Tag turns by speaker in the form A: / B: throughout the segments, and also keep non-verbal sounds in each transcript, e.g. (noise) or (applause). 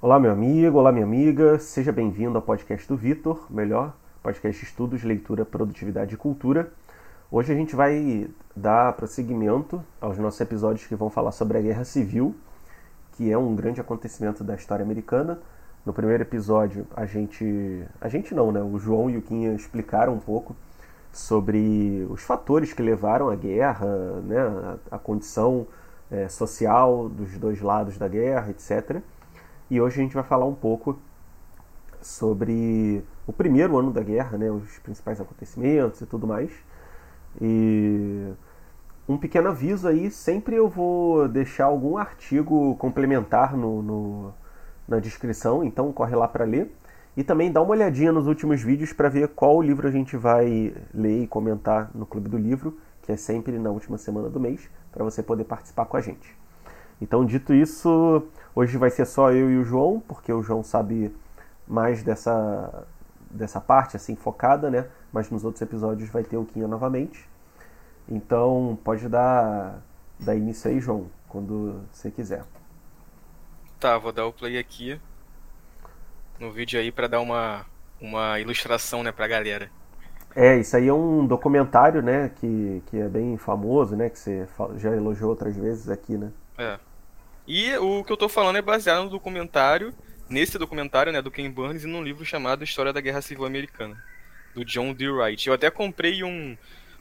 A: Olá, meu amigo, olá, minha amiga, seja bem-vindo ao podcast do Vitor, melhor podcast Estudos, Leitura, Produtividade e Cultura. Hoje a gente vai dar prosseguimento aos nossos episódios que vão falar sobre a Guerra Civil, que é um grande acontecimento da história americana. No primeiro episódio, a gente. A gente não, né? O João e o Quinha explicaram um pouco sobre os fatores que levaram à guerra, né? a, condição é, social dos dois lados da guerra, etc. E hoje a gente vai falar um pouco sobre o primeiro ano da guerra, né, os principais acontecimentos e tudo mais. E um pequeno aviso aí, sempre eu vou deixar algum artigo complementar no, no na descrição, então corre lá para ler. E também dá uma olhadinha nos últimos vídeos para ver qual livro a gente vai ler e comentar no Clube do Livro, que é sempre na última semana do mês, para você poder participar com a gente. Então, dito isso, hoje vai ser só eu e o João, porque o João sabe mais dessa, dessa parte, assim, focada, né? Mas nos outros episódios vai ter o Quinha novamente. Então, pode dar, dar início aí, João, quando você quiser.
B: Tá, vou dar o play aqui no vídeo aí para dar uma, uma ilustração, né, pra galera.
A: É, isso aí é um documentário, né, que, que é bem famoso, né, que você já elogiou outras vezes aqui, né?
B: É. E o que eu tô falando é baseado no documentário, nesse documentário, né, do Ken Burns e num livro chamado História da Guerra Civil Americana, do John D. Wright. Eu até comprei um,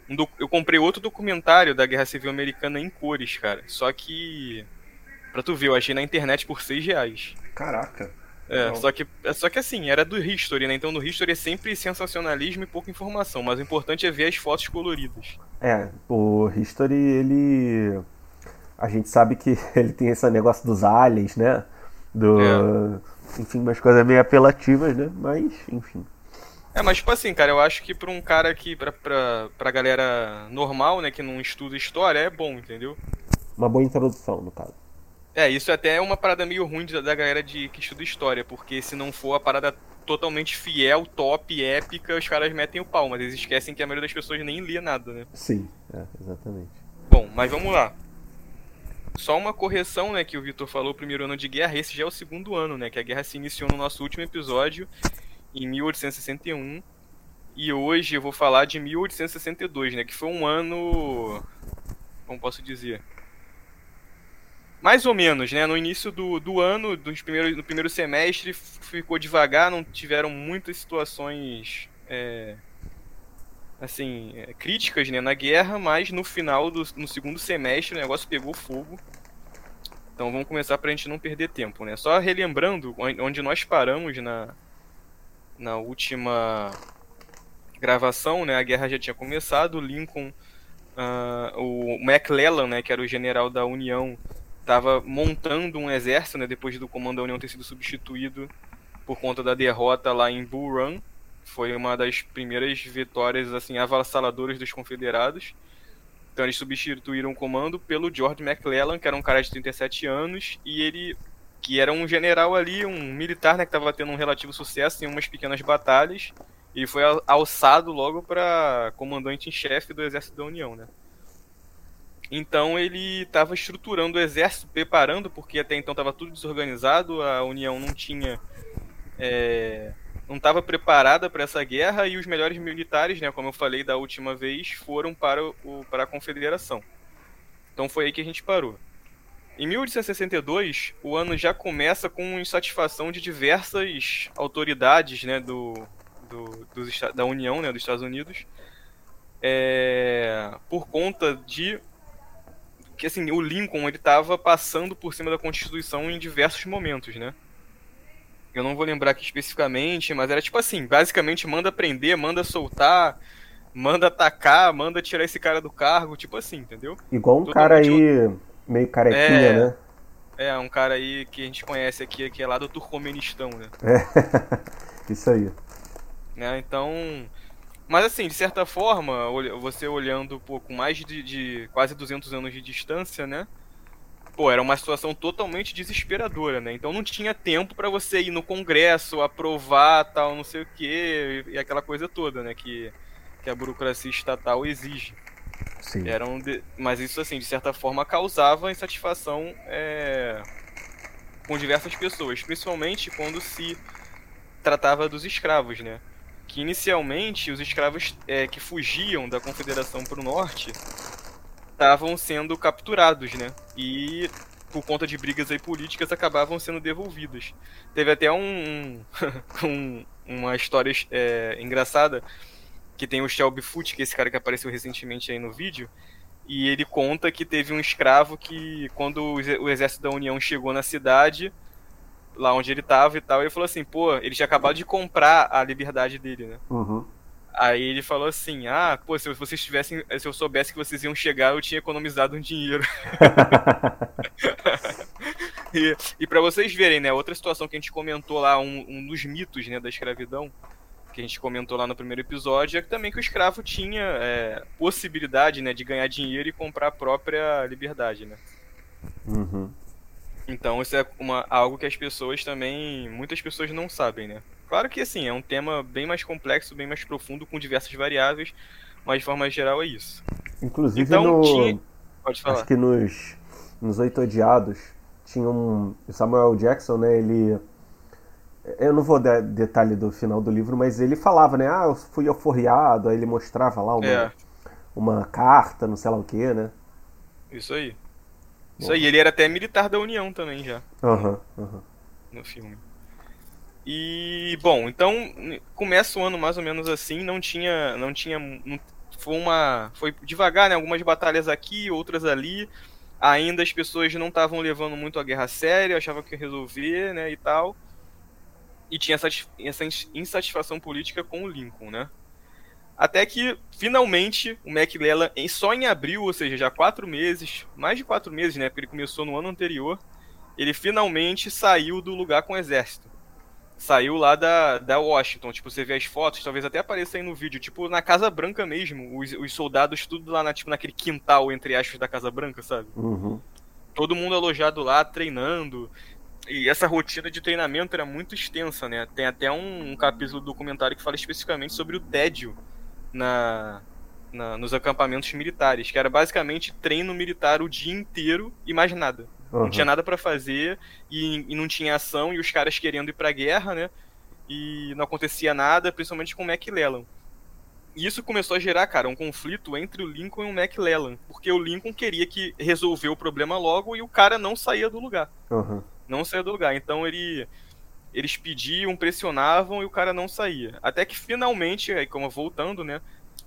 B: um eu comprei outro documentário da Guerra Civil Americana em cores, cara. Só que pra tu ver, eu achei na internet por 6 reais.
A: Caraca.
B: É, só que, é, só que assim, era do History, né? Então no History é sempre sensacionalismo e pouca informação, mas o importante é ver as fotos coloridas.
A: É, o History, ele a gente sabe que (laughs) ele tem esse negócio dos aliens, né? Do. É. Enfim, umas coisas meio apelativas, né? Mas, enfim.
B: É, mas tipo assim, cara, eu acho que pra um cara que, pra, pra, pra galera normal, né, que não estuda história, é bom, entendeu?
A: Uma boa introdução, no caso.
B: É, isso até é uma parada meio ruim da, da galera de, que estuda história, porque se não for a parada totalmente fiel, top, épica, os caras metem o pau, mas eles esquecem que a maioria das pessoas nem lia nada, né?
A: Sim, é, exatamente.
B: Bom, mas vamos lá. Só uma correção, né, que o Vitor falou, o primeiro ano de guerra, esse já é o segundo ano, né, que a guerra se iniciou no nosso último episódio, em 1861, e hoje eu vou falar de 1862, né, que foi um ano, como posso dizer, mais ou menos, né, no início do, do ano, dos primeiros, no primeiro semestre, ficou devagar, não tiveram muitas situações... É assim, é, críticas né, na guerra, mas no final do no segundo semestre o negócio pegou fogo. Então vamos começar para a gente não perder tempo, né? Só relembrando onde nós paramos na, na última gravação, né? A guerra já tinha começado, Lincoln, uh, o McClellan, né, que era o general da União, estava montando um exército, né, depois do comando da União ter sido substituído por conta da derrota lá em Bull Run foi uma das primeiras vitórias assim avassaladoras dos confederados. Então eles substituíram o comando pelo George McClellan, que era um cara de 37 anos, e ele que era um general ali, um militar, né, que estava tendo um relativo sucesso em umas pequenas batalhas. E foi alçado logo para comandante em chefe do exército da União, né? Então ele estava estruturando o exército, preparando, porque até então estava tudo desorganizado, a União não tinha é, não estava preparada para essa guerra e os melhores militares, né, como eu falei da última vez, foram para, o, para a Confederação. Então foi aí que a gente parou. Em 1862, o ano já começa com insatisfação de diversas autoridades né, do, do, dos, da União, né, dos Estados Unidos, é, por conta de que assim, o Lincoln ele estava passando por cima da Constituição em diversos momentos, né? Eu não vou lembrar aqui especificamente, mas era tipo assim, basicamente manda prender, manda soltar, manda atacar, manda tirar esse cara do cargo, tipo assim, entendeu?
A: Igual um Totalmente cara aí meio carequinha, é, né?
B: É, um cara aí que a gente conhece aqui, que é lá do Turcomenistão, né?
A: É, (laughs) isso aí.
B: Né, então... Mas assim, de certa forma, você olhando pô, com mais de, de quase 200 anos de distância, né? Pô, era uma situação totalmente desesperadora, né? Então não tinha tempo para você ir no Congresso, aprovar tal, não sei o quê, e aquela coisa toda, né? Que, que a burocracia estatal exige.
A: Sim.
B: Eram de... Mas isso, assim, de certa forma, causava insatisfação é... com diversas pessoas, principalmente quando se tratava dos escravos, né? Que inicialmente os escravos é, que fugiam da Confederação para o norte estavam sendo capturados, né? E por conta de brigas aí políticas acabavam sendo devolvidos. Teve até um, (laughs) um uma história é, engraçada que tem o Shelby Foote, que é esse cara que apareceu recentemente aí no vídeo, e ele conta que teve um escravo que, quando o exército da União chegou na cidade, lá onde ele tava e tal, ele falou assim, pô, ele tinha acabado de comprar a liberdade dele, né?
A: Uhum.
B: Aí ele falou assim, ah, pô, se vocês tivessem, se eu soubesse que vocês iam chegar, eu tinha economizado um dinheiro. (laughs) e e para vocês verem, né, outra situação que a gente comentou lá, um, um dos mitos, né, da escravidão, que a gente comentou lá no primeiro episódio, é que também que o escravo tinha é, possibilidade né, de ganhar dinheiro e comprar a própria liberdade, né?
A: Uhum.
B: Então isso é uma, algo que as pessoas também. Muitas pessoas não sabem, né? Claro que assim, é um tema bem mais complexo, bem mais profundo, com diversas variáveis, mas de forma geral é isso.
A: Inclusive
B: Então,
A: no.
B: tinha- Pode falar.
A: Acho que nos, nos Oito Odiados tinha um. Samuel Jackson, né? Ele. Eu não vou dar detalhe do final do livro, mas ele falava, né? Ah, eu fui alforriado, aí ele mostrava lá uma,
B: É,
A: uma carta, não sei lá o que, né?
B: isso aí. Isso aí, ele era até militar da União também já.
A: Aham, aham.
B: no filme. E bom, então começa o ano mais ou menos assim, não tinha, não tinha, foi uma, foi devagar, né? Algumas batalhas aqui, outras ali. Ainda as pessoas não estavam levando muito a guerra a sério, achavam que ia resolver, né, e tal. E tinha essa, essa ins- insatisfação política com o Lincoln, né? Até que, finalmente, o McClellan, em- só em abril, ou seja, já quatro meses, mais de quatro meses, né? Porque ele começou no ano anterior, ele finalmente saiu do lugar com o exército. Saiu lá da, da Washington. Tipo, você vê as fotos, talvez até apareça aí no vídeo. Tipo, na Casa Branca mesmo. Os, os soldados tudo lá na, tipo, naquele quintal, entre aspas, da Casa Branca, sabe?
A: Uhum.
B: Todo mundo alojado lá, treinando. E essa rotina de treinamento era muito extensa, né? Tem até um, um capítulo do documentário que fala especificamente sobre o tédio na, na- nos acampamentos militares. Que era basicamente treino militar o dia inteiro e mais nada. Não
A: aham.
B: tinha nada pra fazer e, e não tinha ação e os caras querendo ir pra guerra, né? E não acontecia nada, principalmente com o McClellan. E isso começou a gerar, cara, um conflito entre o Lincoln e o McClellan, porque o Lincoln queria que resolver o problema logo e o cara não saía do lugar.
A: aham.
B: Não saía do lugar. Então ele eles pediam, pressionavam e o cara não saía. Até que finalmente, aí como voltando, né?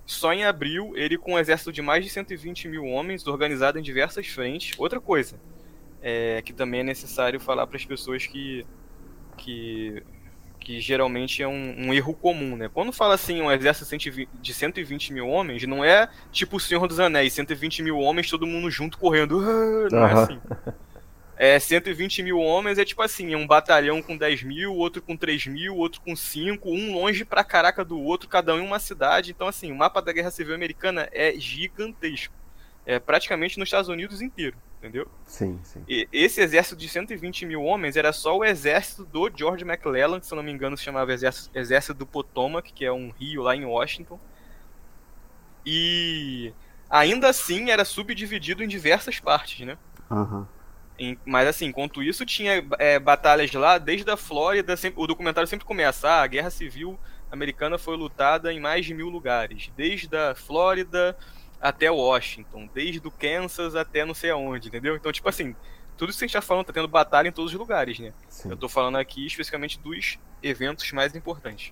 B: Só em abril, ele com um exército de mais de 120 mil homens, organizado em diversas frentes. Outra coisa, é, que também é necessário falar para as pessoas que, que, que geralmente é um, um erro comum, né? Quando fala assim, um exército 120 de 120 mil homens, não é tipo o Senhor dos Anéis, 120 mil homens, todo mundo junto correndo. (laughs) Não é
A: Aham.
B: assim. É, 120 mil homens é tipo assim, é um batalhão com 10 mil, outro com 3 mil, outro com 5, um longe pra caraca do outro, cada um em uma cidade. Então, assim, o mapa da Guerra Civil Americana é gigantesco. É praticamente nos Estados Unidos inteiro, entendeu?
A: Sim, sim.
B: E esse exército de 120 mil homens era só o exército do George McClellan, que se eu não me engano se chamava Exército, exército do Potomac, que é um rio lá em Washington. E ainda assim era subdividido em diversas partes, né?
A: Aham.
B: Em- mas assim, enquanto isso, tinha é, batalhas lá desde a Flórida. sempre- o documentário sempre começa: ah, a guerra civil americana foi lutada em mais de mil lugares, desde a Flórida até Washington, desde o Kansas até não sei aonde, entendeu? Então, tipo assim, tudo isso que a gente tá falando tá tendo batalha em todos os lugares, né?
A: Sim.
B: Eu tô falando aqui especificamente dos eventos mais importantes.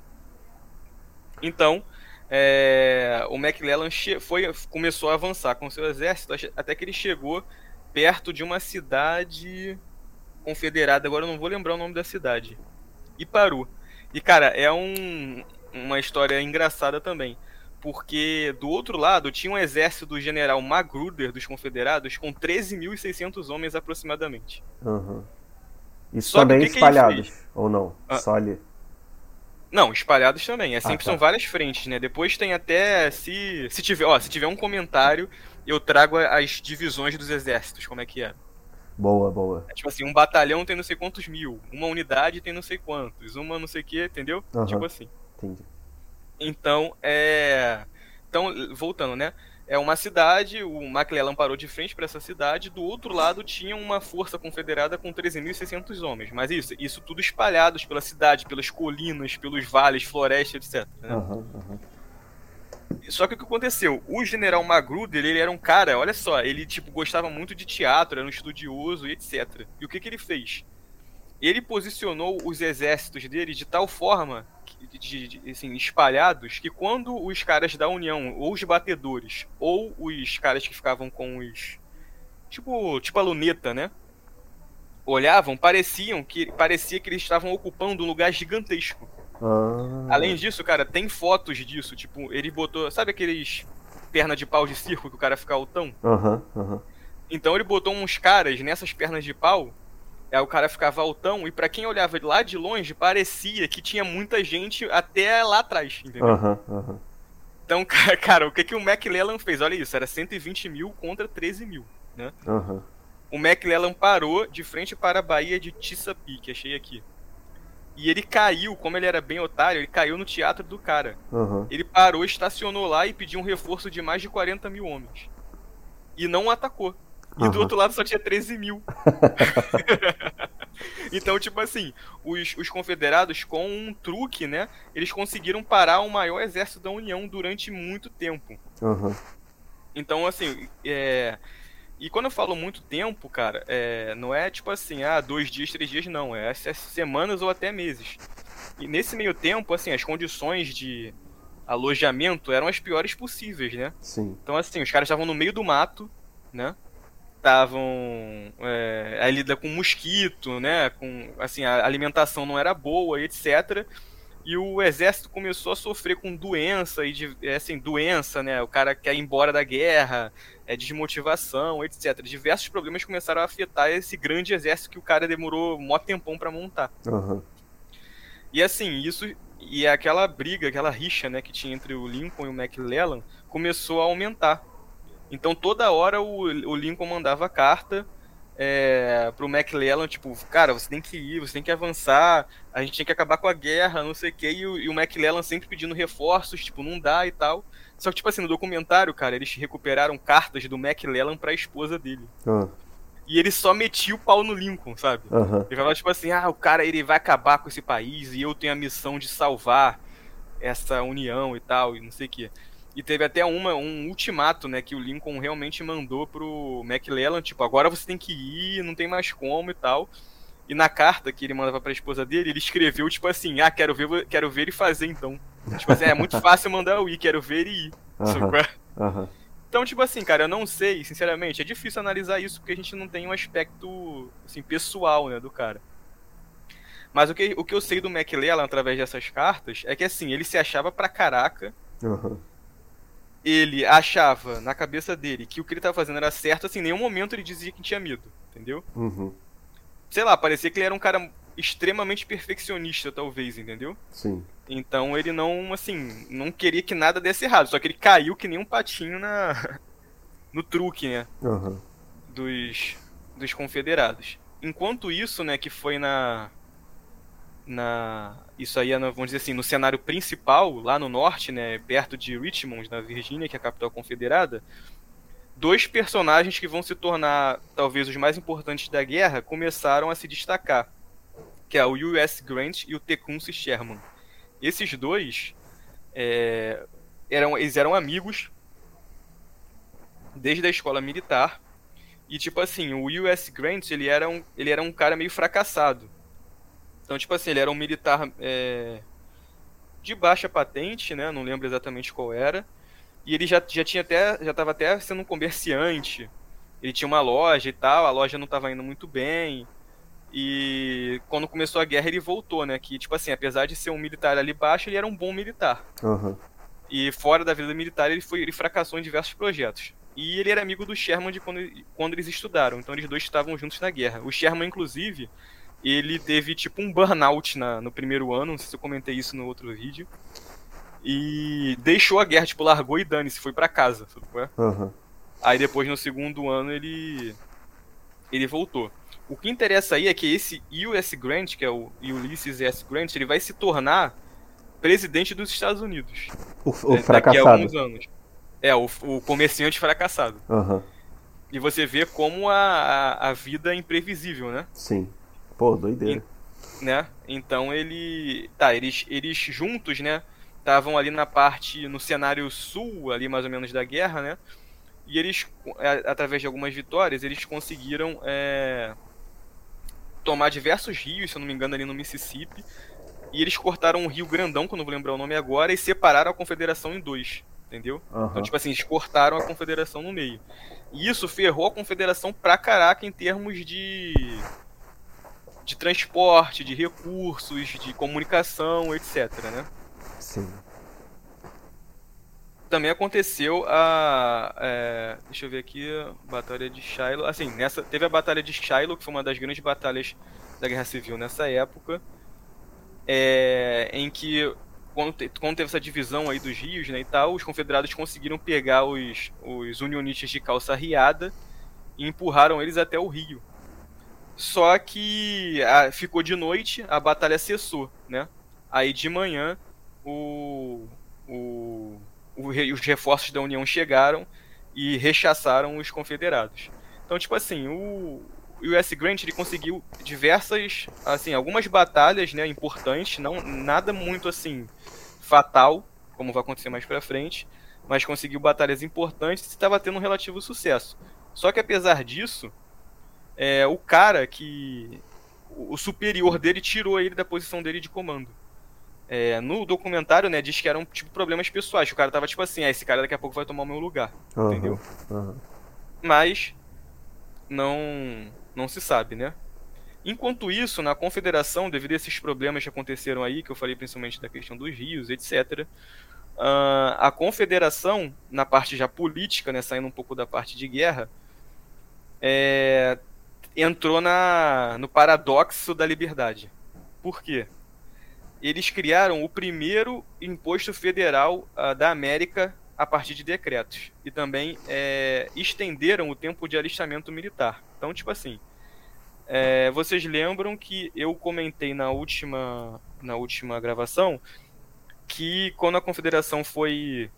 B: Então, é, o McClellan che- foi, começou a avançar com seu exército até que ele chegou perto de uma cidade confederada. Agora eu não vou lembrar o nome da cidade. E parou. E cara, é um, uma história engraçada também. Porque do outro lado tinha um exército do general Magruder dos confederados com 13.600 homens aproximadamente.
A: Aham. Isso
B: Só que
A: também
B: que que
A: espalhados, ou não?
B: Ah.
A: Só ali.
B: Não, espalhados também. É sempre
A: tá.
B: são várias frentes, né? Depois tem até se se tiver, ó, se tiver um comentário, eu trago as divisões dos exércitos, como é que é.
A: Boa, boa.
B: É tipo assim, um batalhão tem não sei quantos mil, uma unidade tem não sei quantos, uma não sei o que, entendeu?
A: Aham.
B: Tipo assim.
A: Entendi.
B: Então, é. Então, voltando, né? é uma cidade, o McClellan parou de frente para essa cidade, do outro lado tinha uma força confederada com 13.600 homens. Mas isso, isso tudo espalhados pela cidade, pelas colinas, pelos vales, florestas, etc. Né? Uhum, uhum. Só que o que aconteceu? O general Magruder, ele era um cara, olha só, ele tipo gostava muito de teatro, era um estudioso e etc. E o que, que ele fez? Ele posicionou os exércitos dele de tal forma, de, de, assim, espalhados, que quando os caras da União, ou os batedores, ou os caras que ficavam com os. Tipo, tipo a luneta, né? Olhavam, pareciam que parecia que eles estavam ocupando um lugar gigantesco. Ah. Além disso, cara, tem fotos disso. Tipo, ele botou. Sabe aqueles perna de pau de circo que o cara fica altão?
A: Aham, uhum, aham. Uhum.
B: Então ele botou uns caras nessas pernas de pau. Aí o cara ficava altão e para quem olhava lá de longe, parecia que tinha muita gente até lá atrás, entendeu?
A: Uhum, aham.
B: Então, (laughs) cara, o que, que o McLellan fez? Olha isso, era 120 mil contra 13 mil, né?
A: Uhum.
B: O McLellan parou de frente para a Baía de Chesapeake, achei aqui. E ele caiu, como ele era bem otário, ele caiu no teatro do cara.
A: Uhum.
B: Ele parou, estacionou lá e pediu um reforço de mais de 40 mil homens. E não atacou. E uhum. do outro lado só tinha 13 mil. (laughs) então, tipo assim, os, os confederados, com um truque, né? Eles conseguiram parar o maior exército da União durante muito tempo.
A: Uhum.
B: Então, assim, é, e quando eu falo muito tempo, cara, é, não é tipo assim, ah, dois dias, três dias, não. É semanas ou até meses. E nesse meio tempo, assim, as condições de alojamento eram as piores possíveis, né?
A: Sim.
B: Então, assim, os caras estavam no meio do mato, né? Estavam. É, aí lida com mosquito, né? Com, assim, a alimentação não era boa, etc e o exército começou a sofrer com doença e de, é, assim doença né o cara quer ir embora da guerra é desmotivação etc diversos problemas começaram a afetar esse grande exército que o cara demorou um mó tempão para montar
A: uhum.
B: e assim isso e aquela briga aquela rixa né que tinha entre o Lincoln e o McClellan começou a aumentar então toda hora o, o Lincoln mandava carta é, pro McClellan, tipo, cara, você tem que ir, você tem que avançar, a gente tem que acabar com a guerra, não sei o que, e o, e o McClellan sempre pedindo reforços, tipo, não dá e tal. Só que, tipo assim, no documentário, cara, eles recuperaram cartas do McClellan pra esposa dele.
A: Uhum.
B: E ele só metia o pau no Lincoln, sabe?
A: Uhum.
B: Ele falava, tipo assim, ah, o cara ele vai acabar com esse país e eu tenho a missão de salvar essa união e tal, e não sei o que. E teve até uma, um ultimato, né, que o Lincoln realmente mandou pro McClellan, tipo, agora você tem que ir, não tem mais como e tal. E na carta que ele mandava pra esposa dele, ele escreveu, tipo assim, ah, quero ver, quero ver e fazer então. Tipo assim, é muito (laughs) fácil mandar eu ir, quero ver e ir.
A: Uhum. Uhum.
B: Então, tipo assim, cara, eu não sei, sinceramente, é difícil analisar isso porque a gente não tem um aspecto, assim, pessoal, né, do cara. Mas o que, o que eu sei do McClellan através dessas cartas é que, assim, ele se achava pra caraca.
A: Uhum
B: ele achava na cabeça dele que o que ele estava fazendo era certo, assim, em nenhum momento ele dizia que tinha medo, entendeu?
A: Uhum.
B: Sei lá, parecia que ele era um cara extremamente perfeccionista, talvez, entendeu?
A: Sim.
B: Então ele não, assim, não queria que nada desse errado, só que ele caiu que nem um patinho na (laughs) no truque, né?
A: Uhum.
B: Dos, dos confederados. Enquanto isso, né, que foi na na isso aí é, vamos dizer assim, no cenário principal, lá no norte, né, perto de Richmond, na Virgínia, que é a capital confederada, dois personagens que vão se tornar talvez os mais importantes da guerra começaram a se destacar, que é o U.S. Grant e o Tecumseh Sherman. Esses dois é, eram, eles eram amigos desde a escola militar e tipo assim, o U.S. Grant ele era um, ele era um cara meio fracassado então, tipo assim, ele era um militar é, de baixa patente, né? Não lembro exatamente qual era. E ele já, já tinha até. já estava até sendo um comerciante. Ele tinha uma loja e tal, a loja não estava indo muito bem. E quando começou a guerra ele voltou, né? Que, tipo assim, apesar de ser um militar ali baixo, ele era um bom militar.
A: Uhum.
B: E fora da vida militar, ele, foi, ele fracassou em diversos projetos. E ele era amigo do Sherman de quando, quando eles estudaram. Então eles dois estavam juntos na guerra. O Sherman, inclusive, ele teve tipo um burnout na, no primeiro ano, não sei se eu comentei isso no outro vídeo. E deixou a guerra, tipo, largou e dane-se, foi para casa, sabe qual é?
A: Uhum.
B: Aí depois no segundo ano ele ele voltou. O que interessa aí é que esse U.S. Grant, que é o Ulysses S. Grant, ele vai se tornar presidente dos Estados Unidos.
A: O, o fracassado. Daqui a alguns
B: anos. É, o, o comerciante fracassado.
A: Aham.
B: E você vê como a, a, a vida é imprevisível, né?
A: Sim. Pô, doideira.
B: né? Então ele, tá, eles eles juntos, né? Estavam ali na parte no cenário sul, ali mais ou menos da guerra, né? E eles, através de algumas vitórias, eles conseguiram é, tomar diversos rios, se eu não me engano, ali no Mississippi. E eles cortaram um rio grandão, que eu não vou lembrar o nome agora, e separaram a confederação em dois, entendeu? Então,
A: Aham.
B: tipo assim, eles cortaram a confederação no meio. E isso ferrou a confederação pra caraca em termos de. De transporte, de recursos, de comunicação, etc, né?
A: Sim.
B: Também aconteceu a. é, deixa eu ver aqui. Batalha de Shiloh. Assim, nessa, teve a Batalha de Shiloh, que foi uma das grandes batalhas da Guerra Civil nessa época. é, em que, quando, te- quando teve essa divisão aí dos rios né, e tal, os confederados conseguiram pegar os, os unionistas de calça riada e empurraram eles até o rio. Só que ah, ficou de noite, a batalha cessou, né? Aí de manhã o, o, o os reforços da União chegaram e rechaçaram os confederados. Então, tipo assim, o, o US Grant ele conseguiu diversas, assim, algumas batalhas, né, importantes, não nada muito assim fatal, como vai acontecer mais pra frente, mas conseguiu batalhas importantes e estava tendo um relativo sucesso. Só que apesar disso, é, o cara que o superior dele tirou ele da posição dele de comando. É, no documentário, né, diz que eram tipo problemas pessoais. que O cara tava tipo assim, ah, esse cara daqui a pouco vai tomar o meu lugar,
A: Aham.
B: entendeu?
A: Aham.
B: Mas não não se sabe, né? Enquanto isso, na confederação, devido a esses problemas que aconteceram aí, que eu falei principalmente da questão dos rios, etc., ah, a confederação, na parte já política, né, saindo um pouco da parte de guerra, é, entrou na, no paradoxo da liberdade. Por quê? Eles criaram o primeiro imposto federal ah, da América a partir de decretos. E também é, estenderam o tempo de alistamento militar. Então, tipo assim, é, vocês lembram que eu comentei na última, na última gravação que quando a confederação foi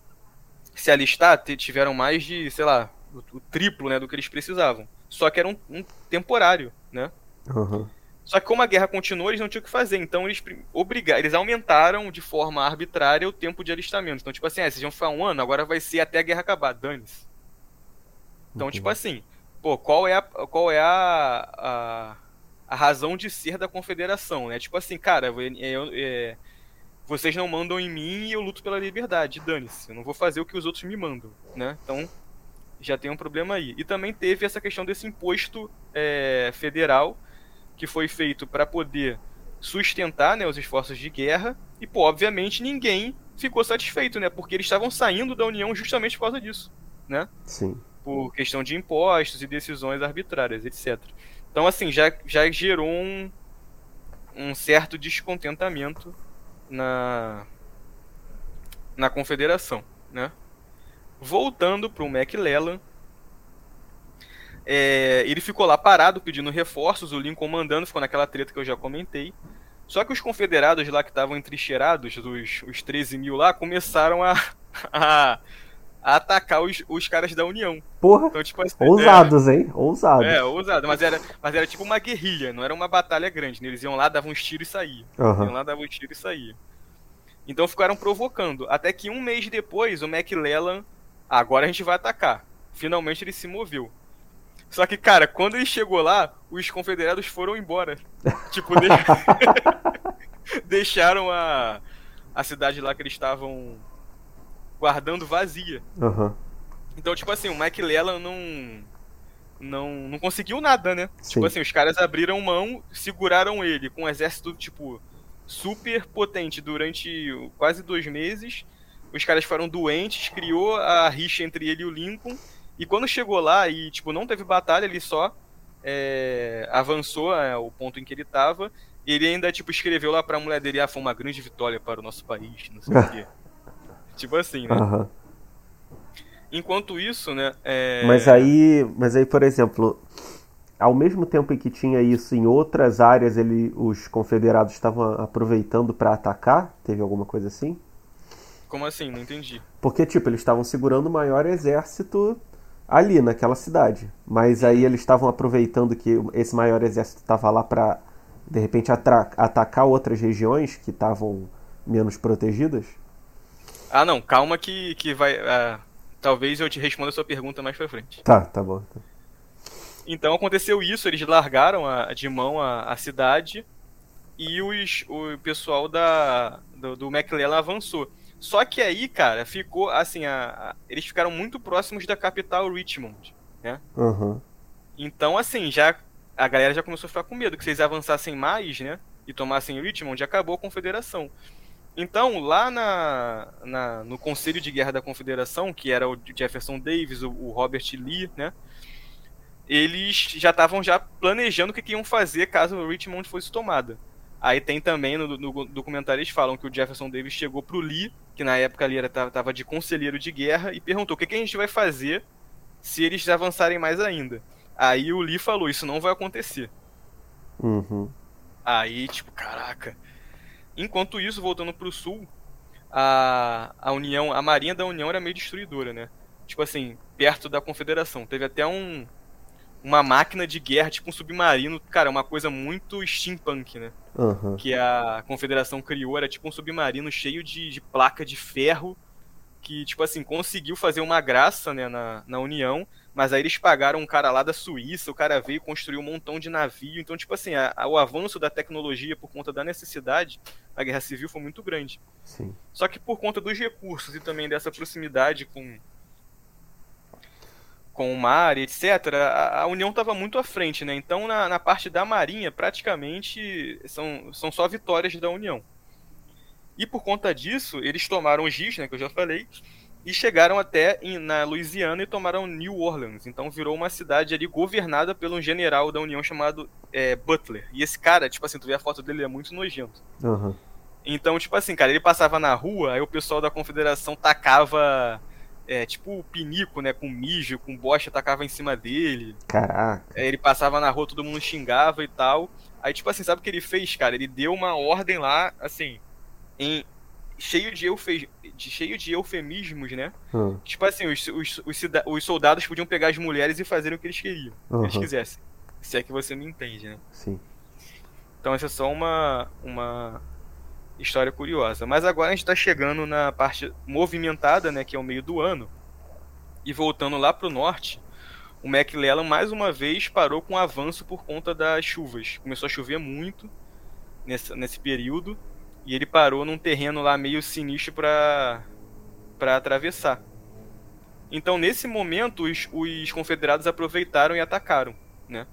B: se alistar, tiveram mais de, sei lá, o, o triplo né, do que eles precisavam. Só que era um, um temporário, né?
A: Aham.
B: Só que como a guerra continuou, eles não tinham o que fazer. Então eles obrigaram, eles aumentaram de forma arbitrária o tempo de alistamento. Então, tipo assim, ah, vocês vão ficar um ano, agora vai ser até a guerra acabar, dane-se. Então,
A: Entendi.
B: tipo assim, pô, qual é a, qual é a, a, a razão de ser da confederação, né? Tipo assim, cara, eu- eu- é, vocês não mandam em mim e eu luto pela liberdade, dane-se. Eu não vou fazer o que os outros me mandam, né? Então, já tem um problema aí. E também teve essa questão desse imposto é, federal que foi feito para poder sustentar né, os esforços de guerra e, pô, obviamente ninguém ficou satisfeito, né? Porque eles estavam saindo da União justamente por causa disso, né?
A: Sim.
B: Por questão de impostos e decisões arbitrárias, etc. Então, assim, já, já gerou um, um certo descontentamento na, na confederação, né? Voltando para o McClellan, é, ele ficou lá parado pedindo reforços, o Lincoln mandando, ficou naquela treta que eu já comentei. Só que os confederados lá que estavam entrincheirados, os, os 13 mil lá, começaram a, (laughs) a, a atacar os, os caras da União.
A: Porra,
B: Então, tipo assim,
A: ousados, hein? Ousados.
B: É, ousado, mas era, mas era tipo uma guerrilha, não era uma batalha grande. né? Eles iam lá, davam uns tiros e saíam. Iam
A: Aham.
B: lá, davam uns tiros e saíam. Então ficaram provocando. Até que um mês depois, o McClellan. "Ah, agora a gente vai atacar. Finalmente ele se moveu. Só que, cara, quando ele chegou lá, os confederados foram embora. (laughs) tipo, de- (laughs) deixaram a, a cidade lá que eles estavam guardando vazia.
A: Aham.
B: Então, tipo assim, o McClellan não. Não, não conseguiu nada, né?
A: Sim.
B: Tipo assim, os caras abriram mão, seguraram ele com um exército, tipo, super potente durante quase dois meses. Os caras foram doentes, criou a rixa entre ele e o Lincoln. E quando chegou lá e, tipo, não teve batalha, ele só é, avançou é, o ponto em que ele tava. Ele ainda, tipo, escreveu lá pra mulher dele, ah, foi uma grande vitória para o nosso país, não sei o quê. (laughs) Tipo assim, né?
A: Aham.
B: Enquanto isso, né? é,
A: Mas aí, mas aí, por exemplo, ao mesmo tempo em que tinha isso em outras áreas, ele, os confederados estavam aproveitando para atacar? Teve alguma coisa assim?
B: Como assim? Não entendi.
A: Porque, tipo, eles estavam segurando o maior exército ali naquela cidade. Mas aí eles estavam aproveitando que esse maior exército estava lá para, de repente, atacar outras regiões que estavam menos protegidas?
B: Ah, não, calma que, que vai. Uh, talvez eu te responda a sua pergunta mais pra frente.
A: Tá, tá bom.
B: Então aconteceu isso, eles largaram a, de mão a, a cidade e os, o pessoal da, do, do McClellan avançou. Só que aí, cara, ficou assim, a, a, eles ficaram muito próximos da capital Richmond, né?
A: Uhum.
B: Então, assim, já a galera já começou a ficar com medo que se eles avançassem mais, né? E tomassem Richmond, acabou a confederação. Então, lá na, na, no Conselho de Guerra da Confederação, que era o Jefferson Davis, o, o Robert Lee, né? Eles já estavam já planejando o que, que iam fazer caso Richmond fosse tomada. Aí tem também no, no, documentário eles falam que o Jefferson Davis chegou pro Lee, que na época ali era, tava de conselheiro de guerra, e perguntou o que, que a gente vai fazer se eles avançarem mais ainda. Aí o Lee falou, isso não vai acontecer.
A: Uhum.
B: Aí, tipo, caraca. Enquanto isso, voltando pro sul, a, a União, a Marinha da União era meio destruidora, né? Tipo assim, perto da Confederação. Teve até um, uma máquina de guerra, tipo um submarino, cara, uma coisa muito steampunk, né?
A: Uhum.
B: Que a Confederação criou, era tipo um submarino cheio de, de, placa de ferro, que, tipo assim, conseguiu fazer uma graça, né, na, na União, mas aí eles pagaram um cara lá da Suíça, o cara veio construir um montão de navio, então, tipo assim, a, a, o avanço da tecnologia por conta da necessidade da Guerra Civil foi muito grande.
A: Sim.
B: Só que por conta dos recursos e também dessa proximidade com com o mar, etc., a, a União estava muito à frente, né? Então, na, na, parte da Marinha, praticamente são, são só vitórias da União. E por conta disso, eles tomaram Giz, né, que eu já falei, e chegaram até em, na Louisiana e tomaram New Orleans. Então virou uma cidade ali governada pelo um general da União chamado é, Butler. E esse cara, tipo assim, tu vê a foto dele, é muito nojento.
A: Uhum.
B: Então, tipo assim, cara, ele passava na rua, aí o pessoal da Confederação tacava é, tipo pinico, né? Com mijo, com bosta, tacava em cima dele.
A: Caraca.
B: É, ele passava na rua, todo mundo xingava e tal. Aí, tipo assim, sabe o que ele fez, cara? Ele deu uma ordem lá, assim, em cheio de, eufe... de, cheio de eufemismos, né?
A: Hum.
B: Tipo assim, os, os, os, os, soldados podiam pegar as mulheres e fazer o que eles queriam, uhum. que eles quisessem. Se é que você me entende, né?
A: Sim.
B: Então essa é só uma, uma história curiosa. Mas agora a gente está chegando na parte movimentada, né, que é o meio do ano. E voltando lá para o norte, o McClellan mais uma vez parou com avanço por conta das chuvas. Começou a chover muito nesse, nesse período e ele parou num terreno lá meio sinistro para para atravessar. Então nesse momento os, os confederados aproveitaram e atacaram, né?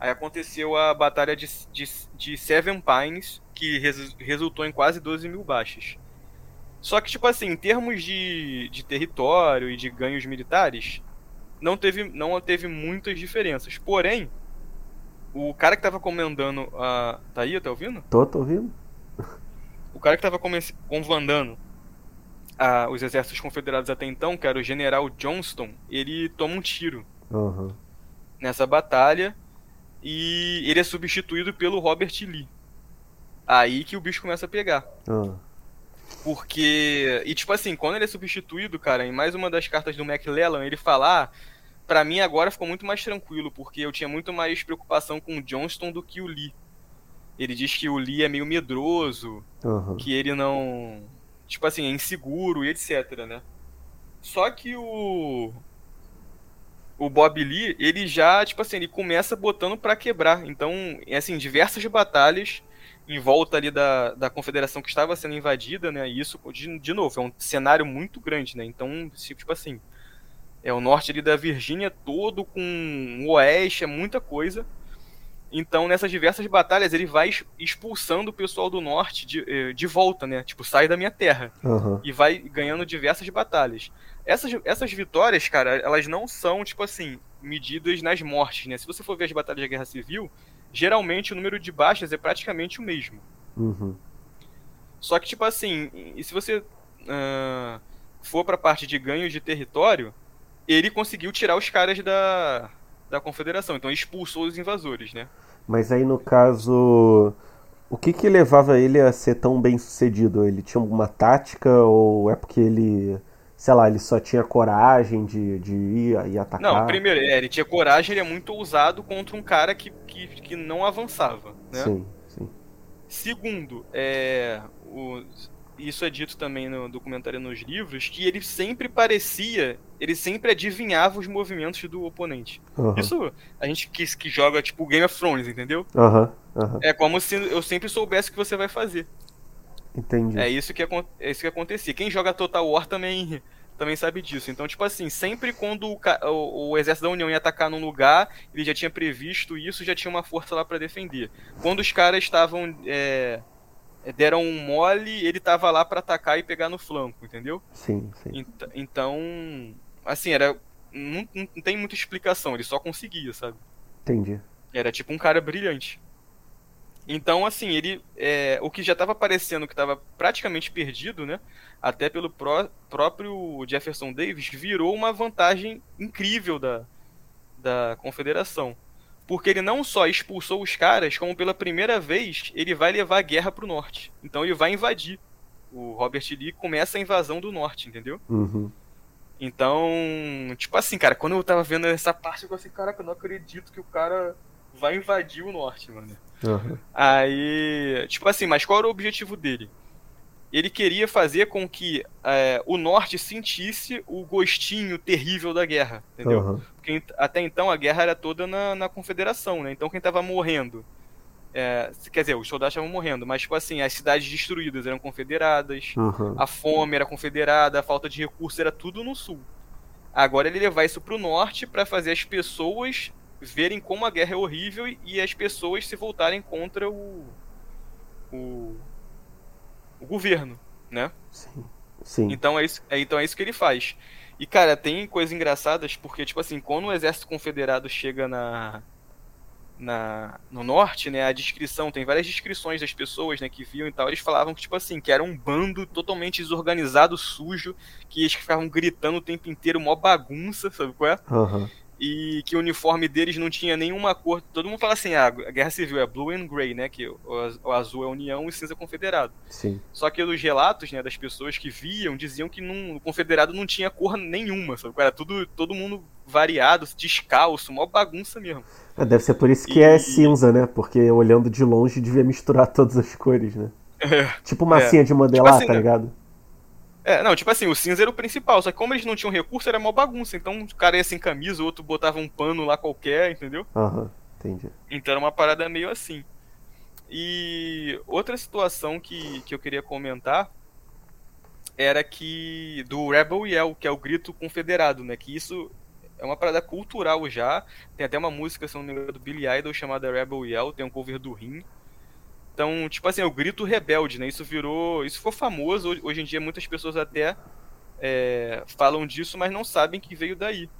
B: Aí aconteceu a batalha de, de, de Seven Pines, que res, resultou em quase 12 mil baixas. Só que, tipo assim, em termos de, de território e de ganhos militares, não teve, não teve muitas diferenças. Porém, o cara que tava comandando a. Tá aí, tá ouvindo?
A: Tô, tô ouvindo.
B: O cara que tava comandando a, os exércitos confederados até então, que era o general Johnston, ele toma um tiro
A: uhum.
B: nessa batalha e ele é substituído pelo Robert Lee. Aí que o bicho começa a pegar.
A: Uhum.
B: Porque. E tipo assim, quando ele é substituído, cara, em mais uma das cartas do McLellan, ele fala. Ah, pra mim agora ficou muito mais tranquilo, porque eu tinha muito mais preocupação com o Johnston do que o Lee. Ele diz que o Lee é meio medroso,
A: uhum.
B: que ele não. Tipo assim, é inseguro e etc, né? Só que o o Bob Lee, ele já, tipo assim, ele começa botando para quebrar. Então, assim, diversas batalhas em volta ali da, da confederação que estava sendo invadida, né? E isso, de, de novo, é um cenário muito grande, né? Então, tipo assim, é o norte ali da Virgínia todo com o oeste, é muita coisa. Então, nessas diversas batalhas, ele vai expulsando o pessoal do norte de, eh, de volta, né? Tipo, sai da minha terra.
A: Uhum.
B: E vai ganhando diversas batalhas. Essas, essas vitórias, cara, elas não são, tipo assim, medidas nas mortes, né? Se você for ver as batalhas da Guerra Civil, geralmente o número de baixas é praticamente o mesmo.
A: Uhum.
B: Só que, tipo assim, e se você uh, for pra parte de ganho de território, ele conseguiu tirar os caras da, da confederação, então expulsou os invasores, né?
A: Mas aí no caso O que que levava ele a ser tão bem sucedido? Ele tinha alguma tática ou é porque ele, sei lá, ele só tinha coragem de, de ir e atacar?
B: Não, primeiro, é, ele tinha coragem, ele é muito ousado contra um cara que, que, que não avançava, né?
A: Sim, sim.
B: Segundo, é, o, isso é dito também no documentário nos livros, que ele sempre parecia, ele sempre adivinhava os movimentos do oponente.
A: Uhum.
B: Isso a gente que, que joga tipo Game of Thrones, entendeu?
A: Aham, aham.
B: É como se eu sempre soubesse o que você vai fazer.
A: Entendi.
B: É isso que, é isso que acontecia. Quem joga Total War também, também sabe disso. Então, tipo assim, sempre quando o, o- o exército da União ia atacar num lugar, ele já tinha previsto isso, já tinha uma força lá pra defender. Quando os caras estavam. é, deram um mole, ele tava lá pra atacar e pegar no flanco, entendeu?
A: Sim, sim.
B: Ent- Então, assim, era. Não, não tem muita explicação, ele só conseguia, sabe?
A: Entendi.
B: Era tipo um cara brilhante. Então, assim, ele. é, o que já estava parecendo que estava praticamente perdido, né? Até pelo pró- próprio Jefferson Davis, virou uma vantagem incrível da, da confederação. Porque ele não só expulsou os caras, como pela primeira vez ele vai levar a guerra pro norte. Então ele vai invadir. O Robert Lee começa a invasão do norte, entendeu?
A: Uhum.
B: Então, tipo assim, cara, quando eu tava vendo essa parte, eu falei assim, caraca, eu não acredito que o cara vai invadir o norte, mano.
A: Aham.
B: Aí, tipo assim, mas qual era o objetivo dele? Ele queria fazer com que é, o norte sentisse o gostinho terrível da guerra, entendeu?
A: Aham.
B: Porque até então a guerra era toda na, na confederação, né? Então quem tava morrendo, é, quer dizer, os soldados estavam morrendo, mas tipo assim, as cidades destruídas eram confederadas,
A: Aham.
B: a fome era confederada, a falta de recursos era tudo no sul. Agora ele levar isso pro norte pra fazer as pessoas verem como a guerra é horrível e- e as pessoas se voltarem contra o o, o governo, né?
A: Sim. Sim.
B: Então é isso, é, então é isso que ele faz. E cara, tem coisas engraçadas porque tipo assim, quando o exército confederado chega na na no norte, né, a descrição, tem várias descrições das pessoas, né, que viam e tal, eles falavam que tipo assim, que era um bando totalmente desorganizado, sujo, que eles ficavam gritando o tempo inteiro, mó bagunça, sabe qual é?
A: Aham.
B: E que o uniforme deles não tinha nenhuma cor. Todo mundo fala assim, ah, a guerra civil é blue and grey, né? Que o, az- o azul é União e o cinza é Confederado.
A: Sim.
B: Só que os relatos, né, das pessoas que viam, diziam que não, o Confederado não tinha cor nenhuma, sabe? Era tudo, todo mundo variado, descalço, mó bagunça mesmo.
A: É, deve ser por isso que
B: E-
A: é cinza, né? Porque olhando de longe devia misturar (laughs) todas as cores, né? Tipo massinha de modelar,
B: assim,
A: tá
B: né? É, não, tipo assim, o cinza era o principal, só que como eles não tinham recurso, era mó bagunça. Então o cara ia sem camisa, o outro botava um pano lá qualquer, entendeu?
A: Aham, entendi.
B: Então era uma parada meio assim. E outra situação que, que eu queria comentar era que do Rebel Yell, que é o grito confederado, né? Que isso é uma parada cultural já. Tem até uma música, se não me engano, do Billy Idol chamada Rebel Yell, tem um cover do Rim. Então, tipo assim, é o grito rebelde, né? Isso virou. Isso ficou famoso. Hoje- em dia muitas pessoas até é, falam disso, mas não sabem que veio daí.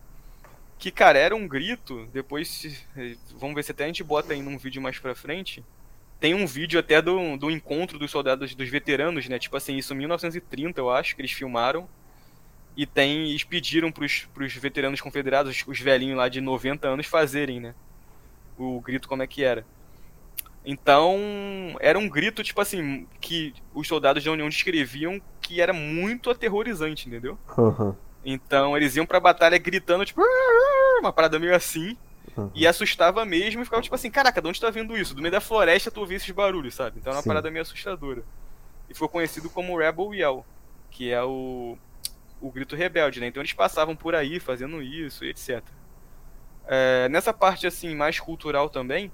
B: Que, cara, era um grito. Depois, eh, vamos ver se até a gente bota aí num vídeo mais pra frente. Tem um vídeo até do, do encontro dos soldados, dos veteranos, né? Tipo assim, isso em 1930, eu acho, que eles filmaram. E tem, eles pediram pros, pros veteranos confederados, os velhinhos lá de 90 anos, fazerem, né? O grito como é que era. Então, era um grito, tipo assim, que os soldados da União descreviam que era muito aterrorizante, entendeu?
A: Aham.
B: Então eles iam pra batalha gritando, tipo, uma parada meio assim,
A: aham.
B: e assustava mesmo, e ficava tipo assim, caraca, de onde tá vindo isso? Do meio da floresta tu ouvi esses barulhos, sabe? Então era uma
A: Sim.
B: parada meio assustadora. E foi conhecido como Rebel Yell, que é o, o grito rebelde, né? Então eles passavam por aí fazendo isso e etc. É, nessa parte assim, mais cultural também,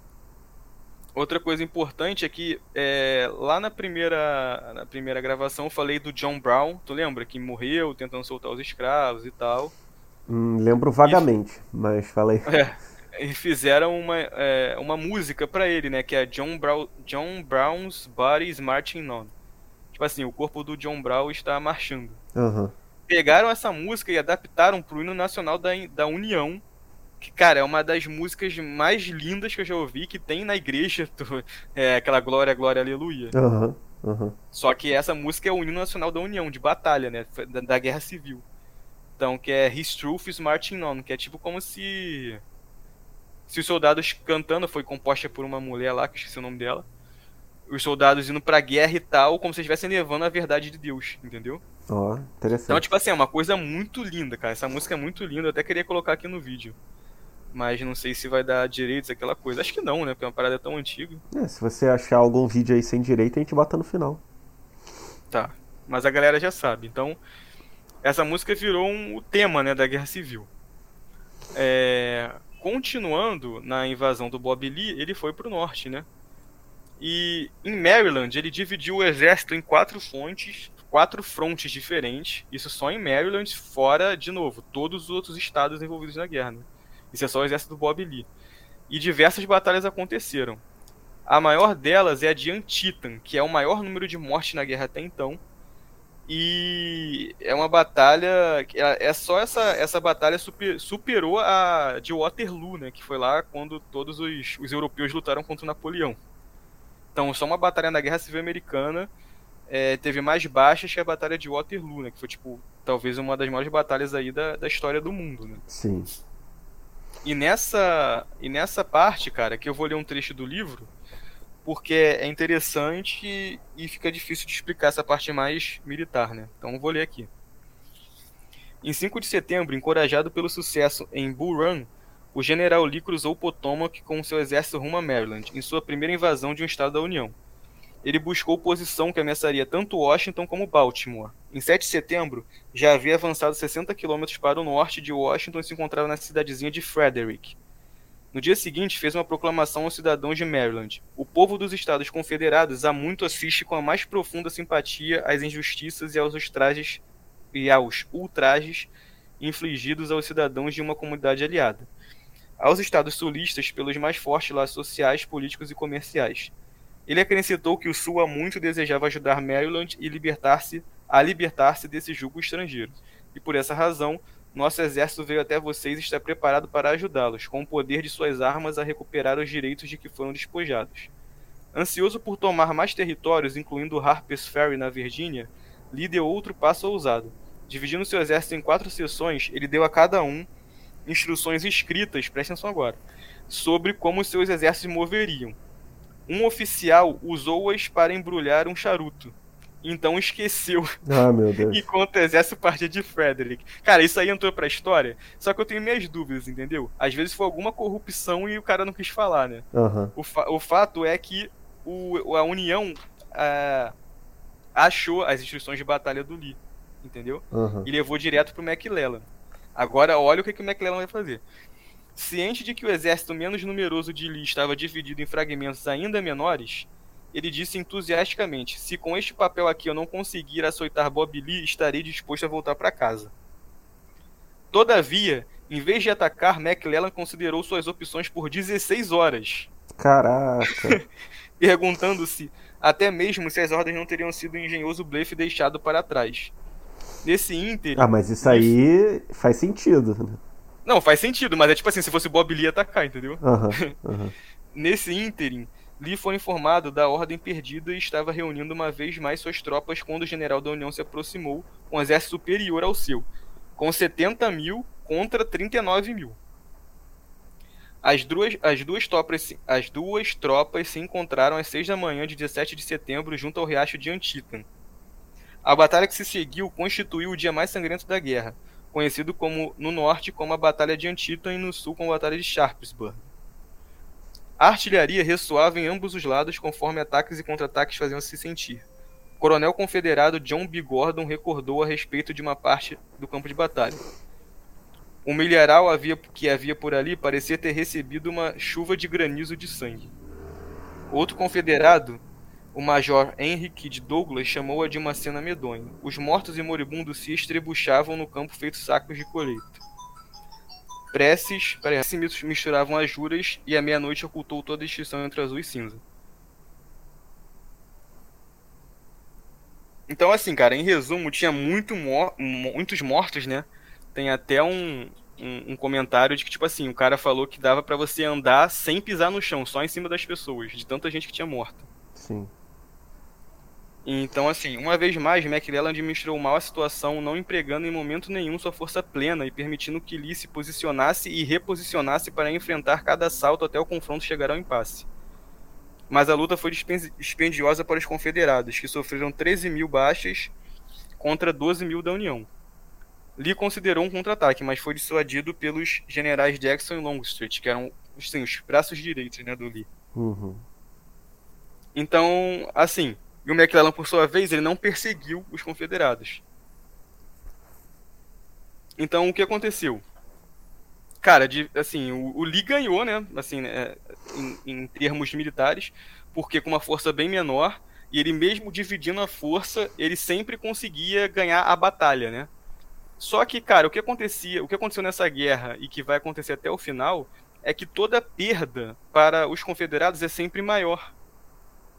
B: outra coisa importante é que é, lá na primeira, na primeira gravação eu falei do John Brown, tu lembra? Que morreu tentando soltar os escravos e tal.
A: Hum, lembro vagamente, mas falei. (laughs)
B: É, e fizeram uma, é, uma música pra ele, né? Que é John, Brown, John Brown's Body is Marching On. Tipo assim, o corpo do John Brown está marchando.
A: Aham.
B: Pegaram essa música e adaptaram pro hino nacional da, da União. Que, cara, é uma das músicas mais lindas que eu já ouvi, que tem na igreja. (laughs) tu- é, aquela glória, glória, aleluia.
A: Aham. Aham.
B: Só que essa música é o hino nacional da União, de batalha, né? Da, da Guerra Civil. Então, que é His Truth is Marching On, que é tipo como se. Se os soldados cantando, foi composta por uma mulher lá, que eu esqueci o nome dela. os soldados indo pra guerra e tal, como se estivessem levando a verdade de Deus, entendeu?
A: Ó, oh, interessante.
B: Então, tipo assim, é uma coisa muito linda, cara. Essa música é muito linda, eu até queria colocar aqui no vídeo. Mas não sei se vai dar direitos aquela coisa. Acho que não, né? Porque é uma parada tão antiga.
A: É, se você achar algum vídeo aí sem direito, a gente bota no final.
B: Tá. Mas a galera já sabe. Então, essa música virou um, o tema, né, da Guerra Civil. É, continuando na invasão do Bob Lee, ele foi pro norte, né? E em Maryland, ele dividiu o exército em quatro fontes, quatro frontes diferentes. Isso só em Maryland, fora, de novo, todos os outros estados envolvidos na guerra. Né? Isso é só o exército do Bob Lee. E diversas batalhas aconteceram. A maior delas é a de Antietam, que é o maior número de mortes na guerra até então. E é uma batalha. É só essa, essa batalha super, superou a de Waterloo, né? Que foi lá quando todos os, os europeus lutaram contra Napoleão. Então, só uma batalha na Guerra Civil Americana é, teve mais baixas que a Batalha de Waterloo, né? Que foi, tipo, talvez uma das maiores batalhas aí da, da história do mundo, né?
A: Sim.
B: E nessa, e nessa parte, cara, que eu vou ler um trecho do livro, porque é interessante e, fica difícil de explicar essa parte mais militar, né? Então vou ler aqui. Em 5 de setembro, encorajado pelo sucesso em Bull Run, o general Lee cruzou o Potomac com seu exército rumo a Maryland, em sua primeira invasão de um estado da União ele buscou posição que ameaçaria tanto Washington como Baltimore. Em 7 de setembro, já havia avançado 60 quilômetros para o norte de Washington e se encontrava na cidadezinha de Frederick. No dia seguinte, fez uma proclamação aos cidadãos de Maryland. O povo dos Estados Confederados há muito assiste com a mais profunda simpatia às injustiças e aos ultrajes, e aos ultrajes infligidos aos cidadãos de uma comunidade aliada. Aos estados sulistas pelos mais fortes laços sociais, políticos e comerciais ele acrescentou que o Sul há muito desejava ajudar Maryland e libertar-se a libertar-se desse jugo estrangeiro. E por essa razão, nosso exército veio até vocês e está preparado para ajudá-los, com o poder de suas armas a recuperar os direitos de que foram despojados. Ansioso por tomar mais territórios, incluindo Harper's Ferry na Virgínia, Lee deu outro passo ousado. Dividindo seu exército em quatro seções, ele deu a cada um instruções escritas, prestem atenção agora, sobre como seus exércitos moveriam, um oficial usou-as para embrulhar um charuto. Então esqueceu.
A: Ah, meu (laughs) Deus.
B: Enquanto o exército partia de Frederick. Cara, isso aí entrou pra história. Só que eu tenho minhas dúvidas, entendeu? Às vezes foi alguma corrupção e o cara não quis falar, né?
A: Uhum.
B: O, fa o fato é que o, a União achou as instruções de batalha do Lee. Entendeu?
A: Uhum.
B: E levou direto pro McClellan. Agora, olha o que, que o McClellan vai fazer. Ciente de que o exército menos numeroso de Lee estava dividido em fragmentos ainda menores, ele disse entusiasticamente: Se com este papel aqui eu não conseguir açoitar Bob Lee, estarei disposto a voltar para casa. Todavia, em vez de atacar, McClellan considerou suas opções por 16 horas.
A: Caraca! (laughs)
B: Perguntando-se até mesmo se as ordens não teriam sido um engenhoso blefe deixado para trás. Nesse ínter.
A: Ah, mas isso aí faz sentido. Né?
B: Não, faz sentido, mas é tipo assim, se fosse Bob Lee atacar, entendeu?
A: Uhum, uhum. (laughs)
B: Nesse ínterim, Lee foi informado da ordem perdida e estava reunindo uma vez mais suas tropas quando o general da União se aproximou com um exército superior ao seu, com 70 mil contra 39 mil. As duas, as, duas tropas, as duas tropas se encontraram às 6 da manhã de 17 de setembro junto ao riacho de Antietam. A batalha que se seguiu constituiu o dia mais sangrento da guerra, conhecido como no norte como a Batalha de Antietam e no sul como a Batalha de Sharpsburg. A artilharia ressoava em ambos os lados conforme ataques e contra-ataques faziam se sentir. O coronel confederado John B. Gordon recordou a respeito de uma parte do campo de batalha. O milharal havia, que havia por ali parecia ter recebido uma chuva de granizo de sangue. Outro confederado o major Henrique de Douglas chamou-a de uma cena medonha. Os mortos e moribundos se estrebuchavam no campo feito sacos de colheita. Preces, preces misturavam as juras e a meia-noite ocultou toda a distinção entre azul e cinza. Então, assim, cara, em resumo, tinha muito mor muitos mortos, né? Tem até um, um, um, comentário de que, tipo assim, o cara falou que dava para você andar sem pisar no chão, só em cima das pessoas, de tanta gente que tinha morta.
A: Sim.
B: Então, assim, uma vez mais, McClellan administrou mal a situação, não empregando em momento nenhum sua força plena e permitindo que Lee se posicionasse e reposicionasse para enfrentar cada assalto até o confronto chegar ao impasse. mas a luta foi dispendiosa para os confederados, que sofreram 13 mil baixas contra 12 mil da União. Lee considerou um contra-ataque, mas foi dissuadido pelos generais Jackson e Longstreet, que eram assim, os braços direitos né, do Lee.
A: Uhum.
B: Então, assim, e o McClellan, por sua vez, ele não perseguiu os confederados. Então, o que aconteceu? Cara, de, assim, o, o Lee ganhou, né? Assim, né, em, em termos militares, porque com uma força bem menor, e ele mesmo dividindo a força, ele sempre conseguia ganhar a batalha, né? Só que, cara, o que acontecia, o que aconteceu nessa guerra e que vai acontecer até o final é que toda perda para os confederados é sempre maior.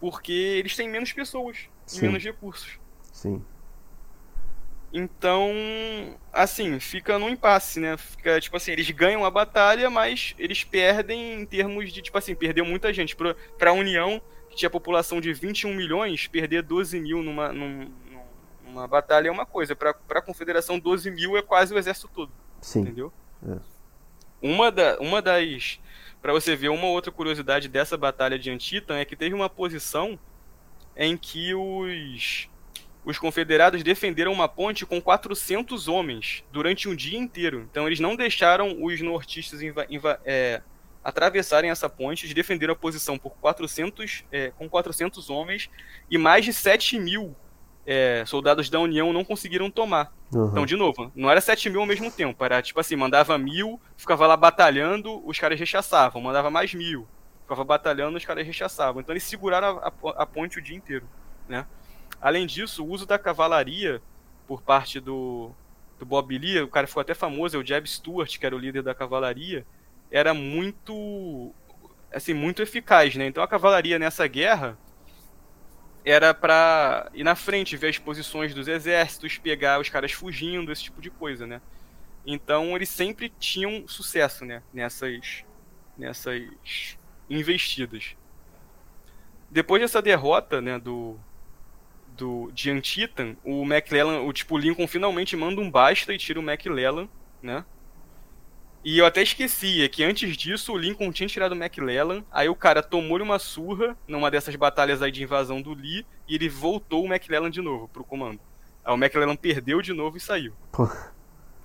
B: Porque eles têm menos pessoas Sim. e menos recursos.
A: Sim.
B: Então, assim, fica num impasse, né? Fica, tipo assim, eles ganham a batalha, mas eles perdem em termos de, tipo assim, perdeu muita gente. Pra, pra União, que tinha população de 21 milhões, perder 12 mil numa, num, numa batalha é uma coisa. Pra, pra Confederação, 12 mil é quase o exército todo.
A: Sim.
B: Entendeu?
A: É.
B: Uma, da, uma das. Pra você ver, uma outra curiosidade dessa batalha de Antietam é que teve uma posição em que os os confederados defenderam uma ponte com 400 homens durante um dia inteiro. Então eles não deixaram os nortistas é, atravessarem essa ponte, eles defenderam a posição por 400, é, com 400 homens e mais de 7 mil é, soldados da União não conseguiram tomar. Uhum. Então, de novo, não era 7 mil ao mesmo tempo, era tipo assim, mandava mil, ficava lá batalhando, os caras rechaçavam, mandava mais mil, ficava batalhando, os caras rechaçavam. Então eles seguraram a, a, a ponte o dia inteiro, né? Além disso, o uso da cavalaria por parte do, do Bob Lee, o cara ficou até famoso, é o Jeb Stuart, que era o líder da cavalaria, era muito assim, muito eficaz, né? Então a cavalaria nessa guerra era para ir na frente, ver as posições dos exércitos, pegar os caras fugindo, esse tipo de coisa, né? Então eles sempre tinham sucesso, né, nessas nessas investidas. Depois dessa derrota, né, do do, de Antietam, o McClellan, o tipo, Lincoln finalmente manda um basta e tira o McClellan, né? E eu até esquecia que antes disso o Lincoln tinha tirado o McClellan, aí o cara tomou-lhe uma surra numa dessas batalhas aí de invasão do Lee e ele voltou o McClellan de novo pro comando. Aí o McClellan perdeu de novo e saiu.
A: Pô.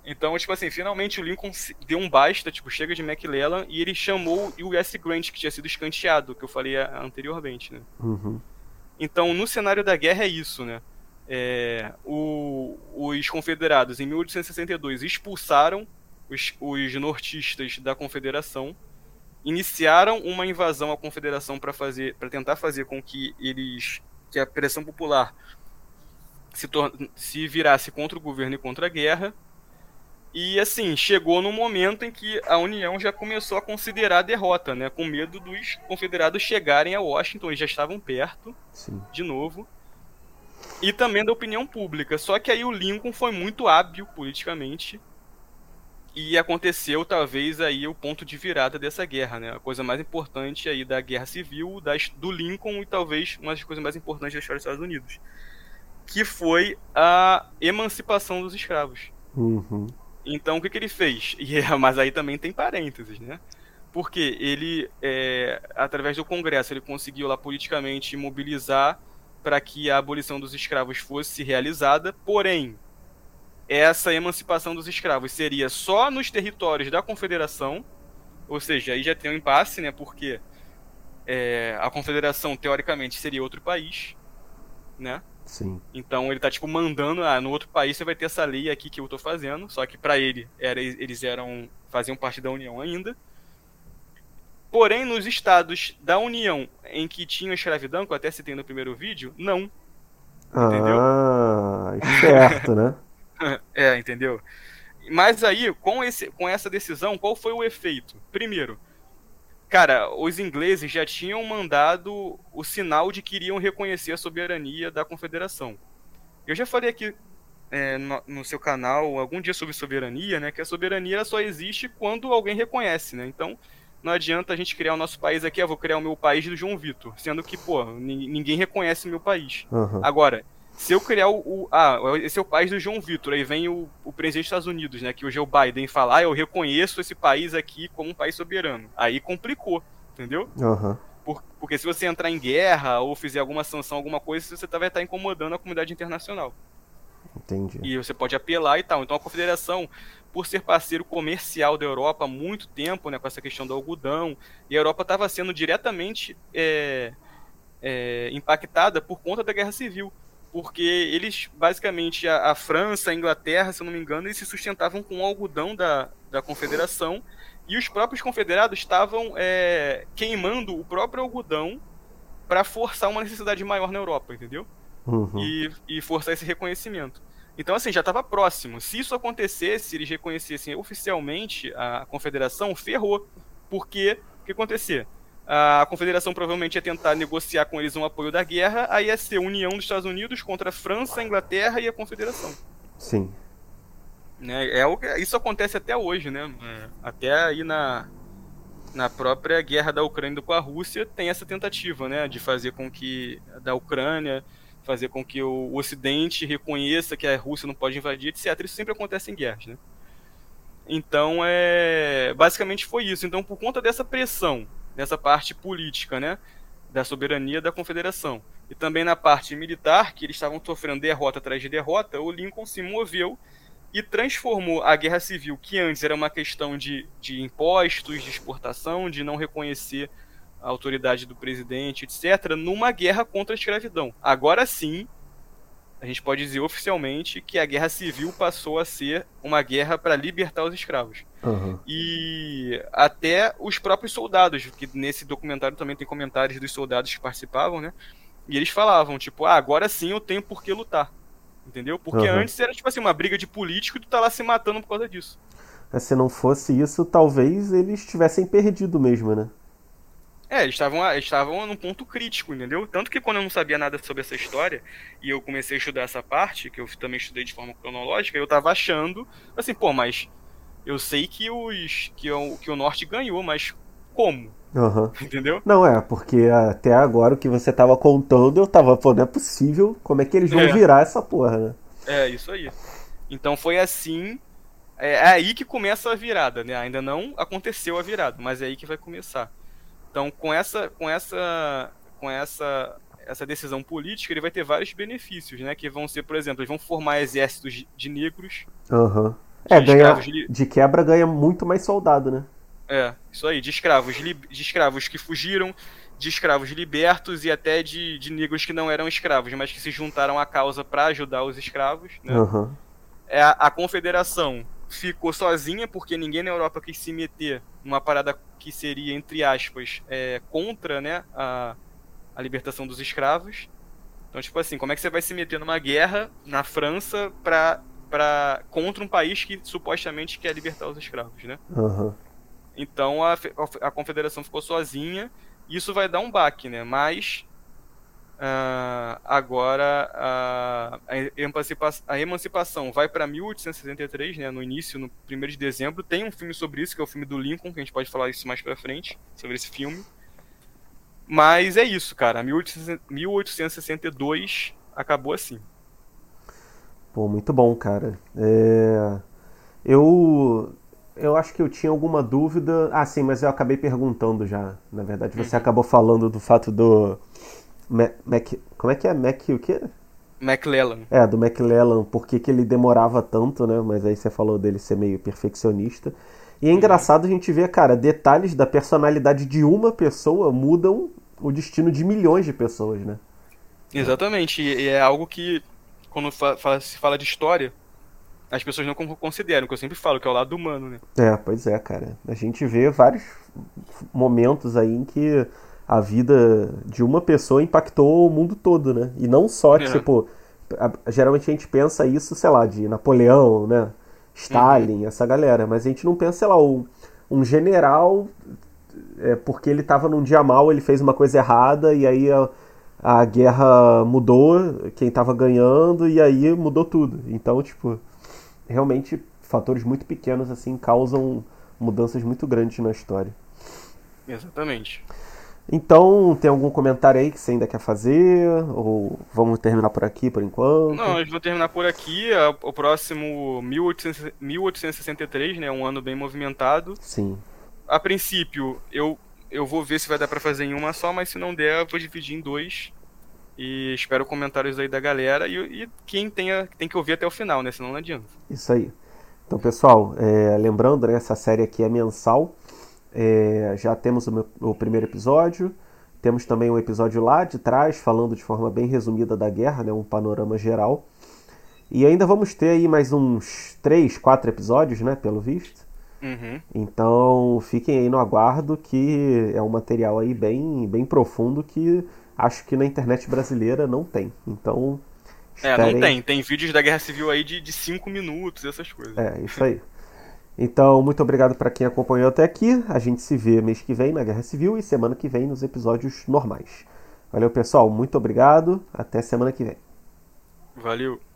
B: Então, tipo assim, finalmente o Lincoln deu um basta, tipo, chega de McClellan e ele chamou o U.S. Grant, que tinha sido escanteado, que eu falei anteriormente, né?
A: Uhum.
B: Então, no cenário da guerra é isso, né? É, o, os confederados, em 1862, expulsaram os, os nortistas da confederação, iniciaram uma invasão à confederação para fazer, para tentar fazer com que eles, que a pressão popular se, se virasse contra o governo e contra a guerra, e assim, chegou no momento em que a União já começou a considerar a derrota, né? Com medo dos confederados chegarem a Washington, eles já estavam perto,
A: Sim.
B: de novo. E também da opinião pública. Só que aí o Lincoln foi muito hábil politicamente. E aconteceu talvez aí o ponto de virada dessa guerra, né? A coisa mais importante aí da guerra civil, das, do Lincoln e talvez uma das coisas mais importantes da história dos Estados Unidos. Que foi a emancipação dos escravos.
A: Uhum.
B: Então o que, que ele fez? (laughs) E, mas aí também tem parênteses, né? Porque ele, é, através do Congresso, ele conseguiu lá politicamente mobilizar para que a abolição dos escravos fosse realizada, porém, essa emancipação dos escravos seria só nos territórios da Confederação, ou seja, aí já tem um impasse, né? Porque é, a Confederação, teoricamente, seria outro país, né?
A: Sim.
B: Então ele tá tipo mandando, ah, no outro país você vai ter essa lei aqui que eu tô fazendo, só que para ele era eles eram faziam parte da União ainda. Porém, nos estados da União em que tinha escravidão, que eu até citei no primeiro vídeo, não.
A: Entendeu? Ah, certo, né? (laughs)
B: é, entendeu? Mas aí, com, esse, com essa decisão, qual foi o efeito? Primeiro, Cara, os ingleses já tinham mandado o sinal de que iriam reconhecer a soberania da confederação. Eu já falei aqui é, no, no, seu canal algum dia sobre soberania, né? Que a soberania só existe quando alguém reconhece, né? Então, não adianta a gente criar o nosso país aqui, eu ah, vou criar o meu país do João Vitor, sendo que, pô, ninguém reconhece o meu país.
A: Uhum.
B: Agora, se eu criar o, o, Ah, esse é o país do João Vitor. Aí vem o, o presidente dos Estados Unidos, né? Que hoje é o Biden falar, ah, eu reconheço esse país aqui como um país soberano. Aí complicou, entendeu?
A: Uhum.
B: Por, porque se você entrar em guerra ou fizer alguma sanção, alguma coisa, você vai estar incomodando a comunidade internacional.
A: Entendi.
B: E você pode apelar e tal. Então a confederação, por ser parceiro comercial da Europa há muito tempo, né, com essa questão do algodão, e a Europa estava sendo diretamente é, é, impactada por conta da guerra civil. Porque eles, basicamente, a, a, França, a Inglaterra, se eu não me engano, eles se sustentavam com o algodão da, da confederação, e os próprios confederados estavam é, queimando o próprio algodão para forçar uma necessidade maior na Europa, entendeu? Uhum. E, e forçar esse reconhecimento. Então, assim, já estava próximo. Se isso acontecesse, eles reconhecessem oficialmente a confederação, ferrou. Porque o que acontecer? A confederação provavelmente ia tentar negociar com eles um apoio da guerra, aí ia ser a união dos Estados Unidos contra a França, a Inglaterra e a confederação.
A: Sim.
B: Né, é, é, isso acontece até hoje, né? É, até aí na, na própria guerra da Ucrânia com a Rússia tem essa tentativa, né? De fazer com que da Ucrânia fazer com que o Ocidente reconheça que a Rússia não pode invadir, etc. Isso sempre acontece em guerras, né? Então, é, basicamente foi isso. Então, por conta dessa pressão, dessa parte política, né, da soberania da Confederação, e também na parte militar, que eles estavam sofrendo derrota atrás de derrota, o Lincoln se moveu e transformou a guerra civil, que antes era uma questão de, de impostos, de exportação, de não reconhecer a autoridade do presidente, etc., numa guerra contra a escravidão. Agora sim, a gente pode dizer oficialmente que a guerra civil passou a ser uma guerra para libertar os escravos. Uhum. E até os próprios soldados, que nesse documentário também tem comentários dos soldados que participavam, né? E eles falavam, tipo, ah, agora sim eu tenho por que lutar. Entendeu? Porque uhum. antes era, tipo assim, uma briga de político e tu tá lá se matando por causa disso.
A: Se não fosse isso, talvez eles tivessem perdido mesmo, né?
B: É, eles estavam eles estavam num ponto crítico, entendeu? Tanto que quando eu não sabia nada sobre essa história e eu comecei a estudar essa parte, que eu também estudei de forma cronológica, eu tava achando assim, pô, mas eu sei que os que o, que o norte ganhou, mas como?
A: Uhum.
B: Entendeu?
A: Não é, porque até agora o que você tava contando, eu tava, pô, não é possível, como é que eles vão é. virar essa porra, né?
B: É, isso aí. Então foi assim, é, é aí que começa a virada, né? Ainda não aconteceu a virada, mas é aí que vai começar. Então, com essa, com essa, com essa, essa decisão política, ele vai ter vários benefícios, né? Que vão ser, por exemplo, eles vão formar exércitos de negros.
A: Uhum. É, ganha, de quebra ganha muito mais soldado, né?
B: É, isso aí, de escravos, de escravos que fugiram, de escravos libertos e até de, de negros que não eram escravos, mas que se juntaram à causa para ajudar os escravos. Né?
A: Uhum.
B: É, a, a confederação ficou sozinha porque ninguém na Europa quis se meter numa parada que seria, entre aspas, é, contra né, a, a libertação dos escravos. Então, tipo assim, como é que você vai se meter numa guerra na França pra, pra, contra um país que supostamente quer libertar os escravos, né?
A: Uhum.
B: Então a, a confederação ficou sozinha. Isso vai dar um baque, né? Mas Uh, agora uh, a, emancipação, a, emancipação vai para 1863, né, no início, no 1 de dezembro. Tem um filme sobre isso, que é o filme do Lincoln, que a gente pode falar isso mais para frente, sobre esse filme. Mas é isso, cara. 1862 acabou assim.
A: Pô, muito bom, cara. É... Eu eu acho que eu tinha alguma dúvida. Ah, sim, mas eu acabei perguntando já. Na verdade, você uhum. acabou falando do fato do Mac, como é que é? Mac o quê?
B: McLellan.
A: É, do McLellan, por que, que ele demorava tanto, né? Mas aí você falou dele ser meio perfeccionista. E é engraçado a gente ver, cara, detalhes da personalidade de uma pessoa mudam o destino de milhões de pessoas, né?
B: Exatamente, e é algo que, quando se fala de história, as pessoas não consideram, que eu sempre falo, que é o lado humano, né?
A: É, pois é, cara. A gente vê vários momentos aí em que a vida de uma pessoa impactou o mundo todo, né? E não só, é. tipo, a, geralmente a gente pensa isso, sei lá, de Napoleão, né? Stalin, uhum. essa galera, mas a gente não pensa, sei lá, um, um general, é, porque ele estava num dia mal, ele fez uma coisa errada e aí a, a guerra mudou, quem estava ganhando e aí mudou tudo. Então, tipo, realmente fatores muito pequenos assim causam mudanças muito grandes na história.
B: Exatamente.
A: Então, tem algum comentário aí que você ainda quer fazer? Ou vamos terminar por aqui por enquanto?
B: Não, a gente vai terminar por aqui. O próximo 1863, né? Um ano bem movimentado.
A: Sim.
B: A princípio, eu eu vou ver se vai dar para fazer em uma só, mas se não der, eu vou dividir em dois. E espero comentários aí da galera e, e quem tenha, tem que ouvir até o final, né? Senão não adianta.
A: Isso aí. Então, pessoal, é, lembrando, né, essa série aqui é mensal. É, já temos o, meu, o, primeiro episódio. Temos também um episódio lá de trás, falando de forma bem resumida da guerra, né, um panorama geral. E ainda vamos ter aí mais uns três, quatro episódios, né, pelo visto.
B: Uhum.
A: Então fiquem aí no aguardo que é um material aí bem, bem profundo que acho que na internet brasileira não tem. Então.
B: Esperem... É, não tem. Tem vídeos da Guerra Civil aí de 5 minutos, essas coisas.
A: É, isso aí. (laughs) Então, muito obrigado para quem acompanhou até aqui. A gente se vê mês que vem na Guerra Civil e semana que vem nos episódios normais. Valeu, pessoal. Muito obrigado. Até semana que vem.
B: Valeu.